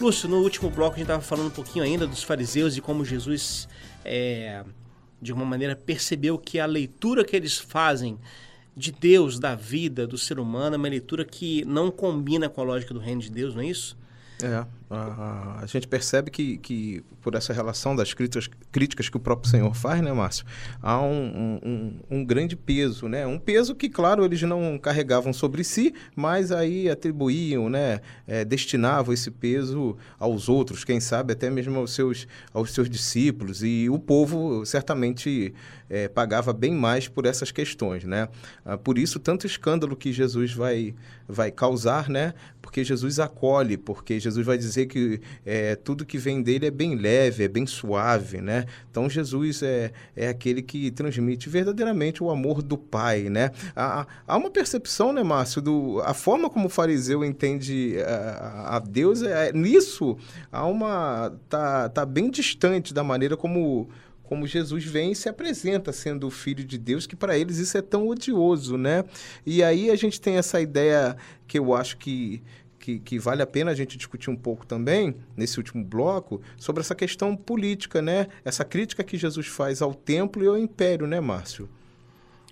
B: Lúcio, no último bloco a gente estava falando um pouquinho ainda dos fariseus e como Jesus, é, de alguma maneira, percebeu que a leitura que eles fazem de Deus, da vida, do ser humano, é uma leitura que não combina com a lógica do reino de Deus, não é isso?
C: É, a, a gente percebe que, que por essa relação das críticas, críticas que o próprio Senhor faz, né, Márcio? Há um, um, um, grande peso, né? Um peso que, claro, eles não carregavam sobre si, mas aí atribuíam, né? É, destinavam esse peso aos outros, quem sabe até mesmo aos seus, aos seus discípulos. E o povo certamente é, pagava bem mais por essas questões, né? Ah, por isso, tanto escândalo que Jesus vai, vai causar, né? Porque Jesus acolhe, porque Jesus vai dizer que é, tudo que vem dele é bem leve, é bem suave, né? Então Jesus é, é aquele que transmite verdadeiramente o amor do Pai, né? Há, há uma percepção, né, Márcio, do a forma como o fariseu entende a, a Deus é nisso há uma tá, tá bem distante da maneira como como Jesus vem e se apresenta sendo o filho de Deus, que para eles isso é tão odioso, né? E aí a gente tem essa ideia que eu acho que que, que, vale a pena a gente discutir um pouco também, nesse último bloco, sobre essa questão política, né? Essa crítica que Jesus faz ao templo e ao império, né, Márcio?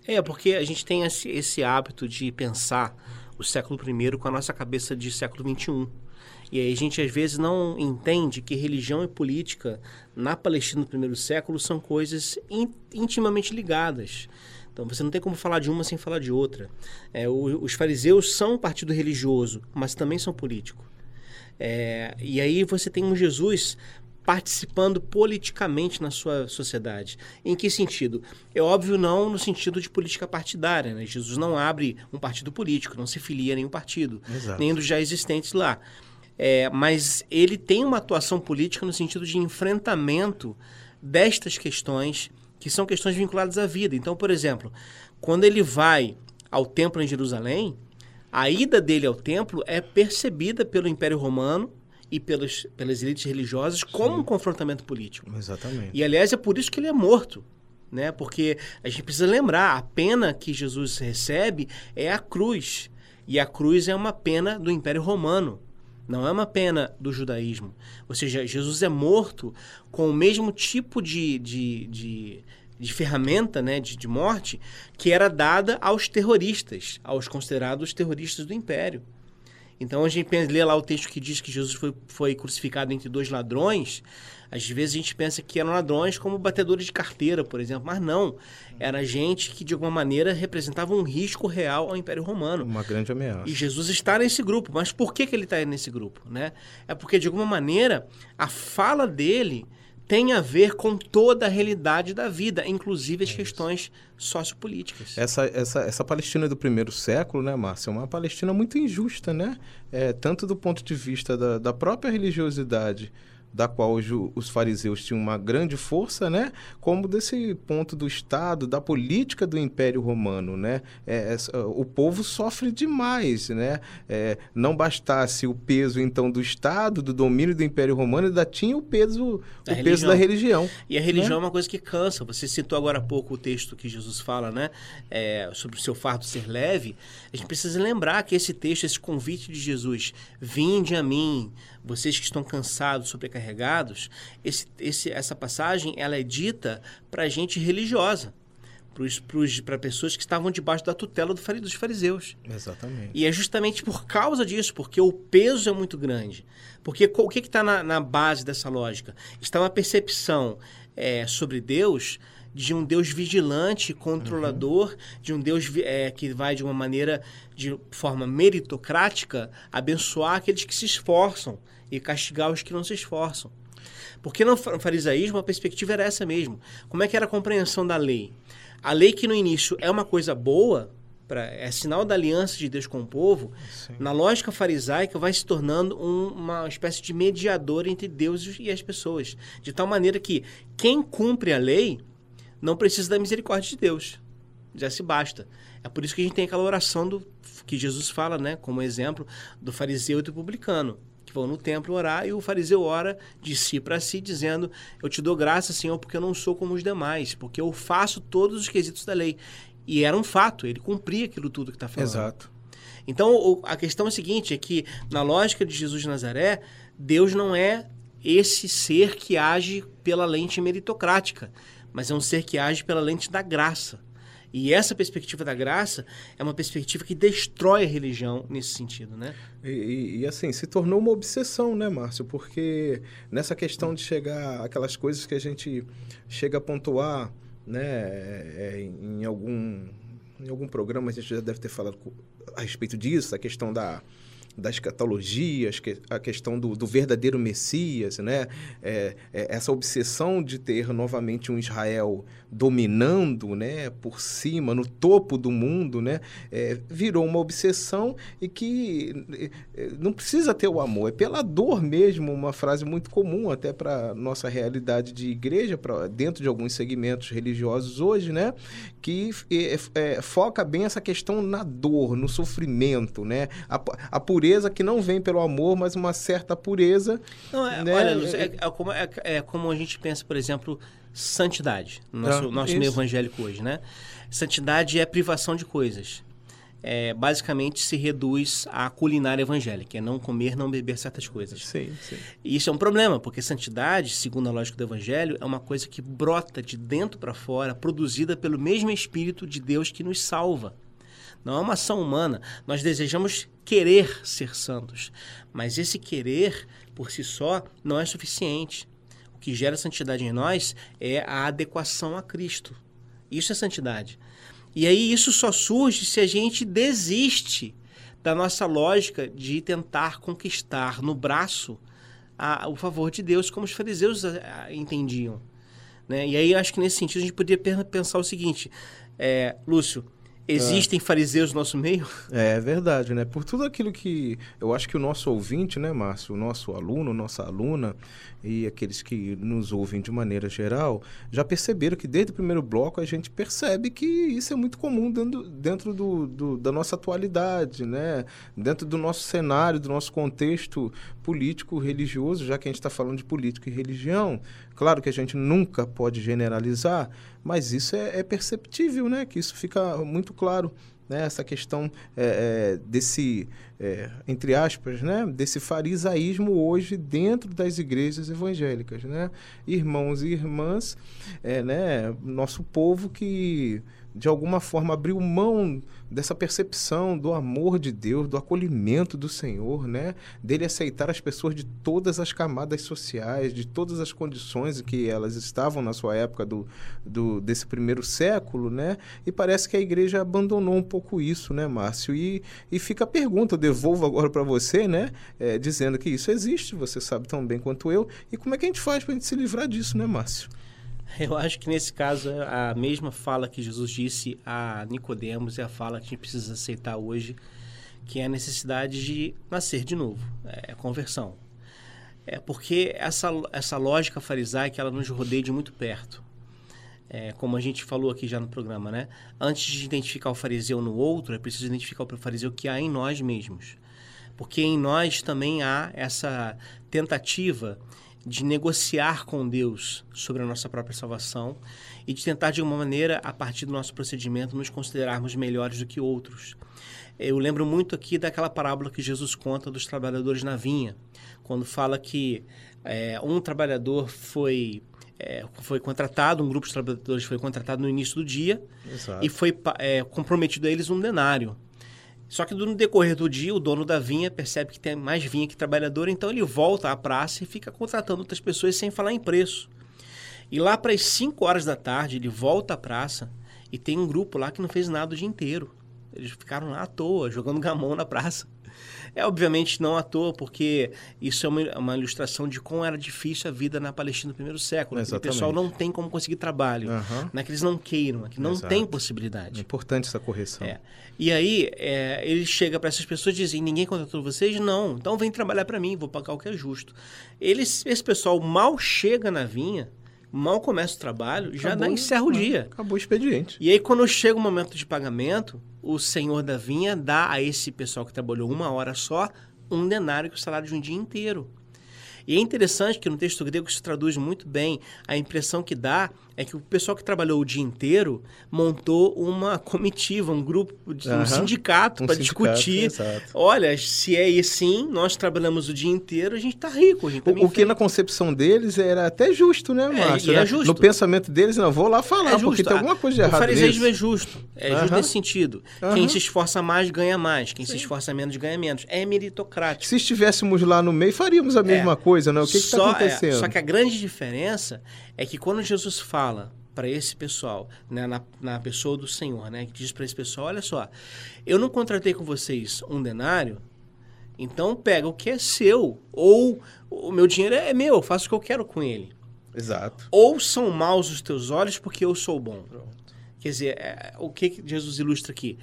B: É, porque a gente tem esse, esse hábito de pensar o século I com a nossa cabeça de século XXI. E aí a gente às vezes não entende que religião e política na Palestina no primeiro século são coisas in, intimamente ligadas. Então você não tem como falar de uma sem falar de outra. É, o, os fariseus são um partido religioso, mas também são político. É, e aí você tem um Jesus participando politicamente na sua sociedade. Em que sentido? É óbvio não no sentido de política partidária. Né? Jesus não abre um partido político, não se filia a nenhum partido,
C: Exato.
B: nem dos já existentes lá. É, mas ele tem uma atuação política no sentido de enfrentamento destas questões que são questões vinculadas à vida. Então, por exemplo, quando ele vai ao templo em Jerusalém, a ida dele ao templo é percebida pelo Império Romano e pelas, pelas elites religiosas como um confrontamento político.
C: Exatamente.
B: E aliás é por isso que ele é morto, né? Porque a gente precisa lembrar, a pena que Jesus recebe é a cruz. E a cruz é uma pena do Império Romano. Não é uma pena do judaísmo. Ou seja, Jesus é morto com o mesmo tipo de, de, de, de ferramenta né, de, de morte que era dada aos terroristas, aos considerados terroristas do Império. Então a gente lê lá o texto que diz que Jesus foi, foi crucificado entre dois ladrões. Às vezes a gente pensa que eram ladrões como batedores de carteira, por exemplo, mas não. Era gente que de alguma maneira representava um risco real ao Império Romano.
C: Uma grande ameaça.
B: E Jesus está nesse grupo. Mas por que, que ele está nesse grupo? Né? É porque, de alguma maneira, a fala dele tem a ver com toda a realidade da vida, inclusive as questões sociopolíticas.
C: Essa, essa, essa Palestina do primeiro século, né, Márcia, é uma Palestina muito injusta, né? É, tanto do ponto de vista da, da própria religiosidade, da qual os, fariseus tinham uma grande força, né? Como desse ponto do Estado, da política do Império Romano, né? É, é, o povo sofre demais, né? É, não bastasse o peso então do Estado, do domínio do Império Romano, ainda tinha o peso,
B: Da
C: o peso
B: religião.
C: da religião.
B: E a religião
C: Né?
B: é uma coisa que cansa. Você citou agora há pouco o texto que Jesus fala, né? É, sobre o seu fardo ser leve. A gente precisa lembrar que esse texto, esse convite de Jesus, vinde a mim, vocês que estão cansados, sobrecarregados, esse, esse, essa passagem ela é dita para gente religiosa, para pessoas que estavam debaixo da tutela do dos fariseus.
C: Exatamente.
B: E é justamente por causa disso, porque o peso é muito grande. Porque o que está na, na base dessa lógica? Está uma percepção é, sobre Deus de um Deus vigilante, controlador, de um Deus é, que vai de uma maneira, de forma meritocrática, abençoar aqueles que se esforçam e castigar os que não se esforçam. Porque no fa- farisaísmo a perspectiva era essa mesmo. Como é que era a compreensão da lei? A lei que no início é uma coisa boa, pra, é sinal da aliança de Deus com o povo, na lógica farisaica vai se tornando um- uma espécie de mediador entre Deus e as pessoas. De tal maneira que quem cumpre a lei não precisa da misericórdia de Deus. Já se basta. É por isso que a gente tem aquela oração do, que Jesus fala, né, como exemplo, do fariseu e do publicano, que vão no templo orar e o fariseu ora de si para si, dizendo: Eu te dou graça, Senhor, porque eu não sou como os demais, porque eu faço todos os quesitos da lei. E era um fato, ele cumpria aquilo tudo que está falando.
C: Exato.
B: Então, a questão é a seguinte, é que na lógica de Jesus de Nazaré, Deus não é esse ser que age pela lente meritocrática, mas é um ser que age pela lente da graça. E essa perspectiva da graça é uma perspectiva que destrói a religião nesse sentido, né?
C: E, e- e, assim, se tornou uma obsessão, né, Márcio? Porque nessa questão de chegar aquelas coisas que a gente chega a pontuar, né, é, em algum em algum programa a gente já deve ter falado a respeito disso, a questão da da escatologia, a questão do, do verdadeiro Messias, né? É, é, essa obsessão de ter novamente um Israel dominando, né, por cima, no topo do mundo, né, é, virou uma obsessão e que é, é, não precisa ter o amor, é pela dor mesmo, uma frase muito comum até para nossa realidade de igreja, pra, dentro de alguns segmentos religiosos hoje, né, que é, é, foca bem essa questão na dor, no sofrimento, né, a, a pureza que não vem pelo amor, mas uma certa pureza.
B: Não, é,
C: Né?
B: olha, Lúcio, é, é como, é, é como a gente pensa, por exemplo, santidade, no nosso,
C: Ah,
B: nosso meio evangélico hoje, né? Santidade é privação de coisas. É, basicamente se reduz à culinária evangélica, é não comer, não beber certas coisas.
C: Sim, sim.
B: E isso é um problema, porque santidade, segundo a lógica do evangelho, é uma coisa que brota de dentro para fora, produzida pelo mesmo Espírito de Deus que nos salva. Não é uma ação humana. Nós desejamos querer ser santos, mas esse querer por si só não é suficiente. Que gera santidade em nós é a adequação a Cristo. Isso é santidade. E aí isso só surge se a gente desiste da nossa lógica de tentar conquistar no braço a, o favor de Deus, como os fariseus a, a, entendiam. Né? E aí, acho que nesse sentido, a gente poderia pensar o seguinte, é, Lúcio, Existem é. fariseus no nosso meio?
C: É verdade, né? Por tudo aquilo que eu acho que o nosso ouvinte, né, Márcio, o nosso aluno, nossa aluna e aqueles que nos ouvem de maneira geral, já perceberam que desde o primeiro bloco a gente percebe que isso é muito comum dentro, dentro do, do, da nossa atualidade, né? Dentro do nosso cenário, do nosso contexto político, religioso, já que a gente está falando de política e religião. Claro que a gente nunca pode generalizar, mas isso é, é perceptível, né? Que isso fica muito claro. Né? Essa questão é, é, desse, é, entre aspas, né? desse farisaísmo hoje dentro das igrejas evangélicas. Né? Irmãos e irmãs, é, né? nosso povo que de alguma forma abriu mão dessa percepção do amor de Deus, do acolhimento do Senhor, né? Dele aceitar as pessoas de todas as camadas sociais, de todas as condições em que elas estavam na sua época do, do desse primeiro século, né? E parece que a igreja abandonou um pouco isso, né, Márcio? E, e fica a pergunta, eu devolvo agora para você, né? É, dizendo que isso existe, você sabe tão bem quanto eu. E como é que a gente faz para a gente se livrar disso, né, Márcio?
B: Eu acho que nesse caso a mesma fala que Jesus disse a Nicodemos é a fala que a gente precisa aceitar hoje, que é a necessidade de nascer de novo, é a conversão. É porque essa, essa lógica farisaica ela nos rodeia de muito perto. É, como a gente falou aqui já no programa, né? Antes de identificar o fariseu no outro, é preciso identificar o fariseu que há em nós mesmos. Porque em nós também há essa tentativa de negociar com Deus sobre a nossa própria salvação e de tentar, de alguma maneira, a partir do nosso procedimento, nos considerarmos melhores do que outros. Eu lembro muito aqui daquela parábola que Jesus conta dos trabalhadores na vinha, quando fala que é, um trabalhador foi é, foi contratado, um grupo de trabalhadores foi contratado no início do dia Exato. e foi é, comprometido a eles um denário. Só que no decorrer do dia, o dono da vinha percebe que tem mais vinha que trabalhador, então ele volta à praça e fica contratando outras pessoas sem falar em preço. E lá para as 5 horas da tarde, ele volta à praça e tem um grupo lá que não fez nada o dia inteiro. Eles ficaram lá à toa, jogando gamão na praça. É obviamente não à toa, porque isso é uma, uma ilustração de como era difícil a vida na Palestina no primeiro século. O pessoal não tem como conseguir trabalho. Uhum. Não é que eles não queiram, é que não Exato. tem possibilidade.
C: É importante essa correção.
B: É. E aí, é, ele chega para essas pessoas e diz: ninguém contratou vocês? Não. Então vem trabalhar para mim, vou pagar o que é justo. Eles, esse pessoal mal chega na vinha mal começa o trabalho, acabou, já dá, encerra o dia.
C: Acabou o expediente.
B: E aí, quando chega o momento de pagamento, o senhor da vinha dá a esse pessoal que trabalhou uma hora só um denário que é o salário de um dia inteiro. E é interessante que no texto grego isso traduz muito bem. A impressão que dá é que o pessoal que trabalhou o dia inteiro montou uma comitiva, um grupo, um sindicato um para discutir. Exato. Olha, se é assim, nós trabalhamos o dia inteiro, a gente está rico. Gente tá
C: o, o que na concepção deles era até justo, né, é, Márcio? É, né? é justo. No pensamento deles, não, vou lá falar, é porque tem alguma coisa de errado. O
B: fariseísmo é justo. É justo nesse sentido. Quem se esforça mais, ganha mais. Quem Sim. se esforça menos, ganha menos. É meritocrático.
C: Se estivéssemos lá no meio, faríamos a mesma é. coisa, né? O que está acontecendo?
B: só que a grande diferença é que quando Jesus fala para esse pessoal, né, na, na pessoa do Senhor, né, que diz para esse pessoal: olha só, eu não contratei com vocês um denário, então pega o que é seu, ou o meu dinheiro é meu, eu faço o que eu quero com ele.
C: Exato.
B: Ou são maus os teus olhos porque eu sou bom. Pronto. Quer dizer, é, o que Jesus ilustra aqui?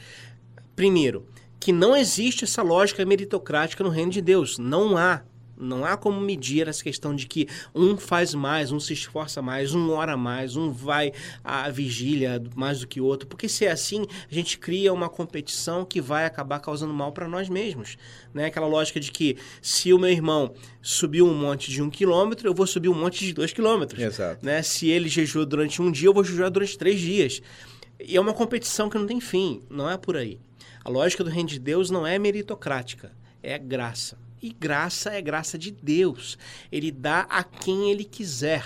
B: Primeiro, que não existe essa lógica meritocrática no reino de Deus. Não há. Não há como medir essa questão de que um faz mais, um se esforça mais, um ora mais, um vai à vigília mais do que o outro. Porque se é assim, a gente cria uma competição que vai acabar causando mal para nós mesmos. Né? Aquela lógica de que se o meu irmão subiu um monte de um quilômetro, eu vou subir um monte de dois quilômetros.
C: Exato.
B: Né? Se ele jejuou durante um dia, eu vou jejuar durante três dias. E é uma competição que não tem fim, não é por aí. A lógica do reino de Deus não é meritocrática, é graça. E graça é graça de Deus. Ele dá a quem ele quiser.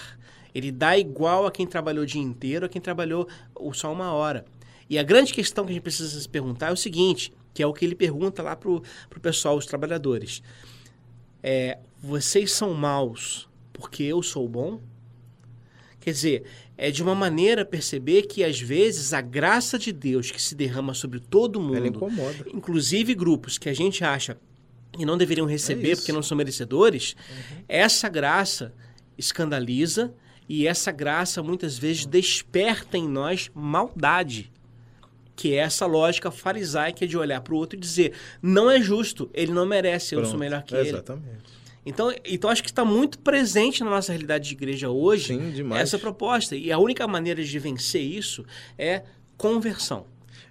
B: Ele dá igual a quem trabalhou o dia inteiro, a quem trabalhou só uma hora. E a grande questão que a gente precisa se perguntar é o seguinte, que é o que ele pergunta lá para o pessoal, os trabalhadores. É, vocês são maus porque eu sou bom? Quer dizer, é de uma maneira perceber que às vezes a graça de Deus que se derrama sobre todo mundo, inclusive grupos que a gente acha e não deveriam receber
C: isso.
B: porque não são merecedores, essa graça escandaliza e essa graça muitas vezes desperta em nós maldade. Que é essa lógica farisaica de olhar para o outro e dizer: não é justo, ele não merece, eu sou melhor que ele.
C: Exatamente.
B: Então, então acho que está muito presente na nossa realidade de igreja hoje
C: Sim,
B: essa proposta. E a única maneira de vencer isso é conversão.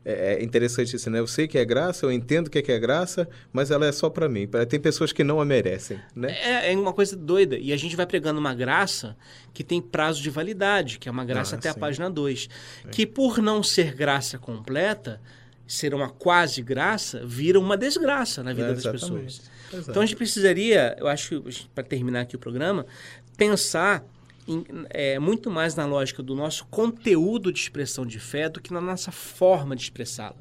C: É é interessante isso, né? Eu sei que é graça, eu entendo que é que é graça, mas ela é só para mim. Tem pessoas que não a merecem, né?
B: É, é uma coisa doida. E a gente vai pregando uma graça que tem prazo de validade, que é uma graça
C: Ah,
B: até a
C: sim.
B: página 2. Que por não ser graça completa, ser uma quase graça, vira uma desgraça na vida
C: É,
B: das pessoas.
C: Exato.
B: Então a gente precisaria, eu acho, para terminar aqui o programa, pensar em, é, muito mais na lógica do nosso conteúdo de expressão de fé do que na nossa forma de expressá-la.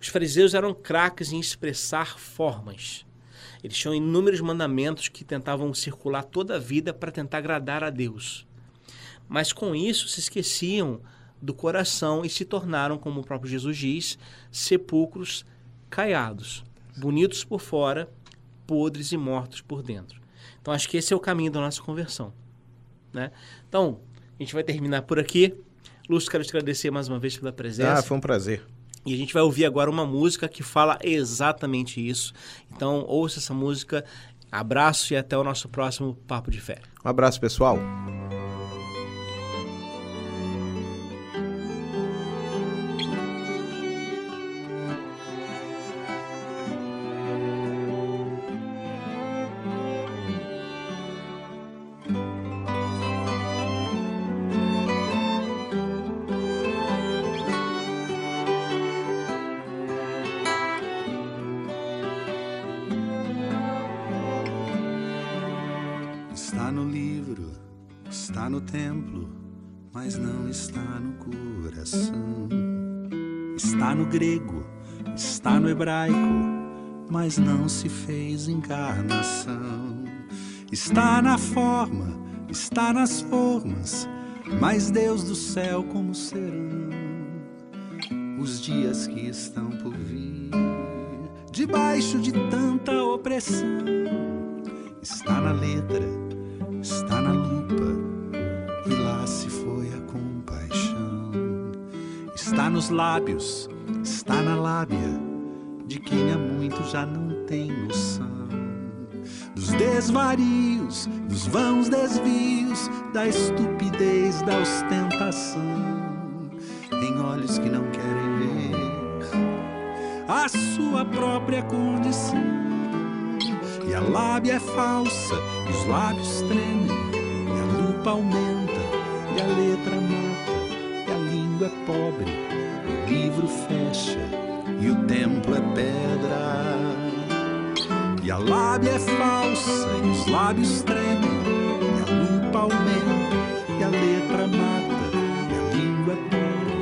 B: Os fariseus eram craques em expressar formas. Eles tinham inúmeros mandamentos que tentavam circular toda a vida para tentar agradar a Deus. Mas com isso se esqueciam do coração e se tornaram, como o próprio Jesus diz, sepulcros caiados, bonitos por fora, podres e mortos por dentro. Então acho que esse é o caminho da nossa conversão. Né? Então, a gente vai terminar por aqui. Lúcio, quero te agradecer mais uma vez pela presença.
C: Ah, foi um prazer.
B: E a gente vai ouvir agora uma música que fala exatamente isso. Então, ouça essa música. Abraço e até o nosso próximo Papo de Fé.
C: Um abraço, pessoal.
D: Mas não se fez encarnação. Está na forma, está nas formas, mas Deus do céu como serão os dias que estão por vir, debaixo de tanta opressão. Está na letra, está na lupa, e lá se foi a compaixão. Está nos lábios, está na lábia, quem há muito já não tem noção. Dos desvarios, dos vãos desvios, da estupidez, da ostentação, em olhos que não querem ver a sua própria condição. E a lábia é falsa, e os lábios tremem, e a lupa aumenta, e a letra mata, e a língua é pobre, e o livro fecha, e o templo é pedra. E a lábia é falsa, e os lábios tremem, e a lupa aumenta, e a letra mata, e a língua é pobre,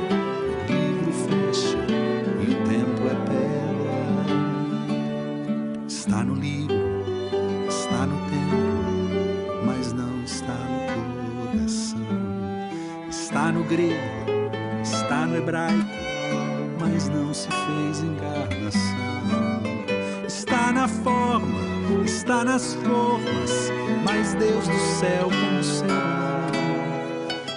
D: e o livro fecha, e o templo é pedra. Está no livro, está no tempo, mas não está no coração. Está no grego, está no hebraico, fez encarnação. Está na forma, está nas formas, mas Deus do céu será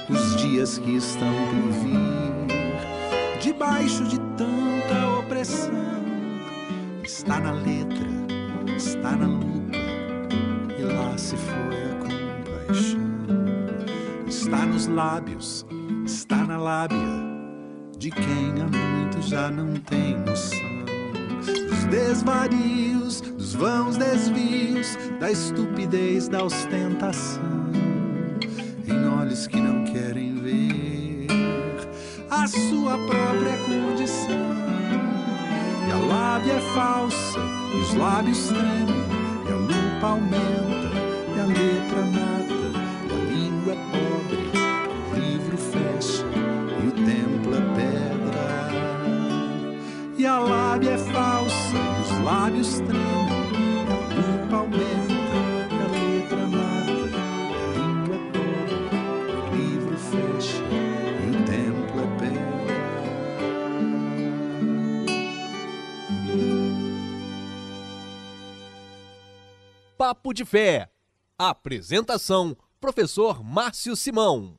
D: os dias que estão por vir, debaixo de tanta opressão. Está na letra, está na lupa, e lá se foi a compaixão. Está nos lábios, está na lábia, de quem há muito já não tem noção. Dos desvarios, dos vãos desvios, da estupidez, da ostentação. Em olhos que não querem ver a sua própria condição. E a lábia é falsa, e os lábios tremem, e a lupa aumenta, e a letra mata,
A: Papo de Fé. Apresentação: Professor Márcio Simão.